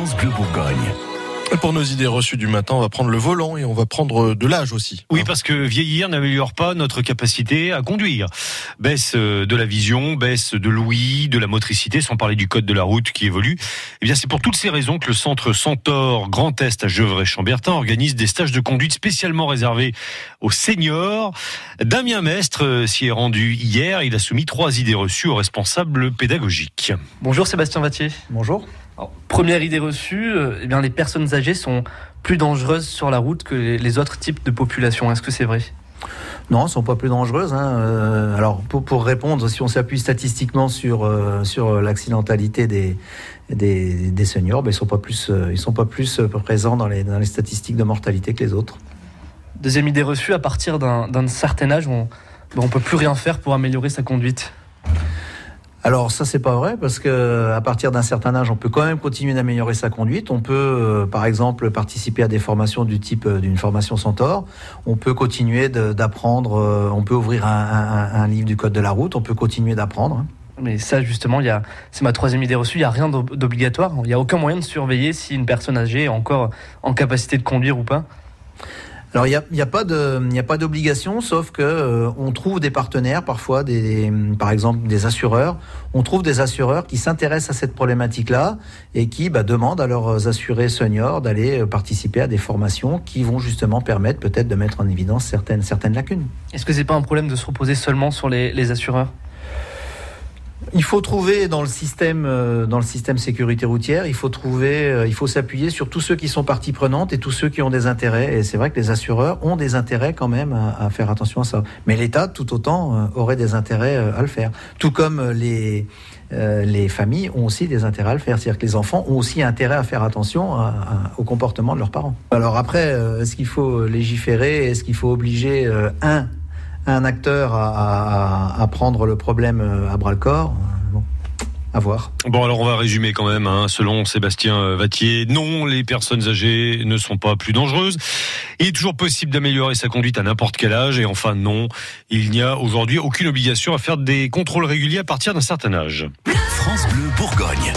France Bleu Bourgogne. Et pour nos idées reçues du matin, on va prendre le volant et on va prendre de l'âge aussi. Oui, parce que vieillir n'améliore pas notre capacité à conduire. Baisse euh, de la vision, baisse de l'ouïe, de la motricité, sans parler du code de la route qui évolue. Eh bien, c'est pour toutes ces raisons que le centre Centaure Grand Est à Gevrey-Chambertin organise des stages de conduite spécialement réservés aux seniors. Damien Mestre euh, s'y est rendu hier. Il a soumis trois idées reçues aux responsables pédagogiques. Bonjour Sébastien Vattier. Bonjour. Alors, première idée reçue, euh, eh bien, les personnes âgées sont plus dangereuses sur la route que les, autres types de population. Est-ce que c'est vrai? Non, elles ne sont pas plus dangereuses. hein. Euh, alors, pour, pour répondre, si on s'appuie statistiquement sur, euh, sur l'accidentalité des, des, des seniors, ben, ils ne sont pas plus, euh, ils sont pas plus présents dans les, dans les statistiques de mortalité que les autres. Deuxième idée reçue, à partir d'un d'un certain âge, on ne peut plus rien faire pour améliorer sa conduite. Alors ça c'est pas vrai parce que à partir d'un certain âge on peut quand même continuer d'améliorer sa conduite. On peut euh, par exemple participer à des formations du type euh, d'une formation Centaure. On peut continuer d'apprendre. euh, on peut ouvrir un, livre du code de la route. On peut continuer d'apprendre. hein. Mais ça, justement, il y c'est ma troisième idée reçue. Il n'y a rien d'ob- d'obligatoire. Il n'y a aucun moyen de surveiller si une personne âgée est encore en capacité de conduire ou pas. Alors il n'y a, pas de, il a pas d'obligation, sauf que euh, on trouve des partenaires, parfois des, des- par exemple des assureurs. On trouve des assureurs qui s'intéressent à cette problématique-là et qui bah, demandent à leurs assurés seniors d'aller euh, participer à des formations qui vont justement permettre peut-être de mettre en évidence certaines, certaines lacunes. Est-ce que c'est pas un problème de se reposer seulement sur les, les assureurs? Il faut trouver dans le système, euh, dans le système sécurité routière, il faut trouver, euh, il faut s'appuyer sur tous ceux qui sont partie prenante et tous ceux qui ont des intérêts. Et c'est vrai que les assureurs ont des intérêts quand même à, faire attention à ça. Mais l'État, tout autant, euh, aurait des intérêts à le faire. Tout comme les les familles ont aussi des intérêts à le faire. C'est-à-dire que les enfants ont aussi intérêt à faire attention à- à- au comportement de leurs parents. Alors après, est-ce qu'il faut légiférer? Est-ce qu'il faut obliger un un acteur à, à- à prendre le problème euh, à bras le corps Bon, à voir. Bon, alors on va résumer quand même. hein. Selon Sébastien euh, Vattier, non, les personnes âgées ne sont pas plus dangereuses. Il est toujours possible d'améliorer sa conduite à n'importe quel âge. Et enfin, non, il n'y a aujourd'hui aucune obligation à faire des contrôles réguliers à partir d'un certain âge. France Bleu Bourgogne.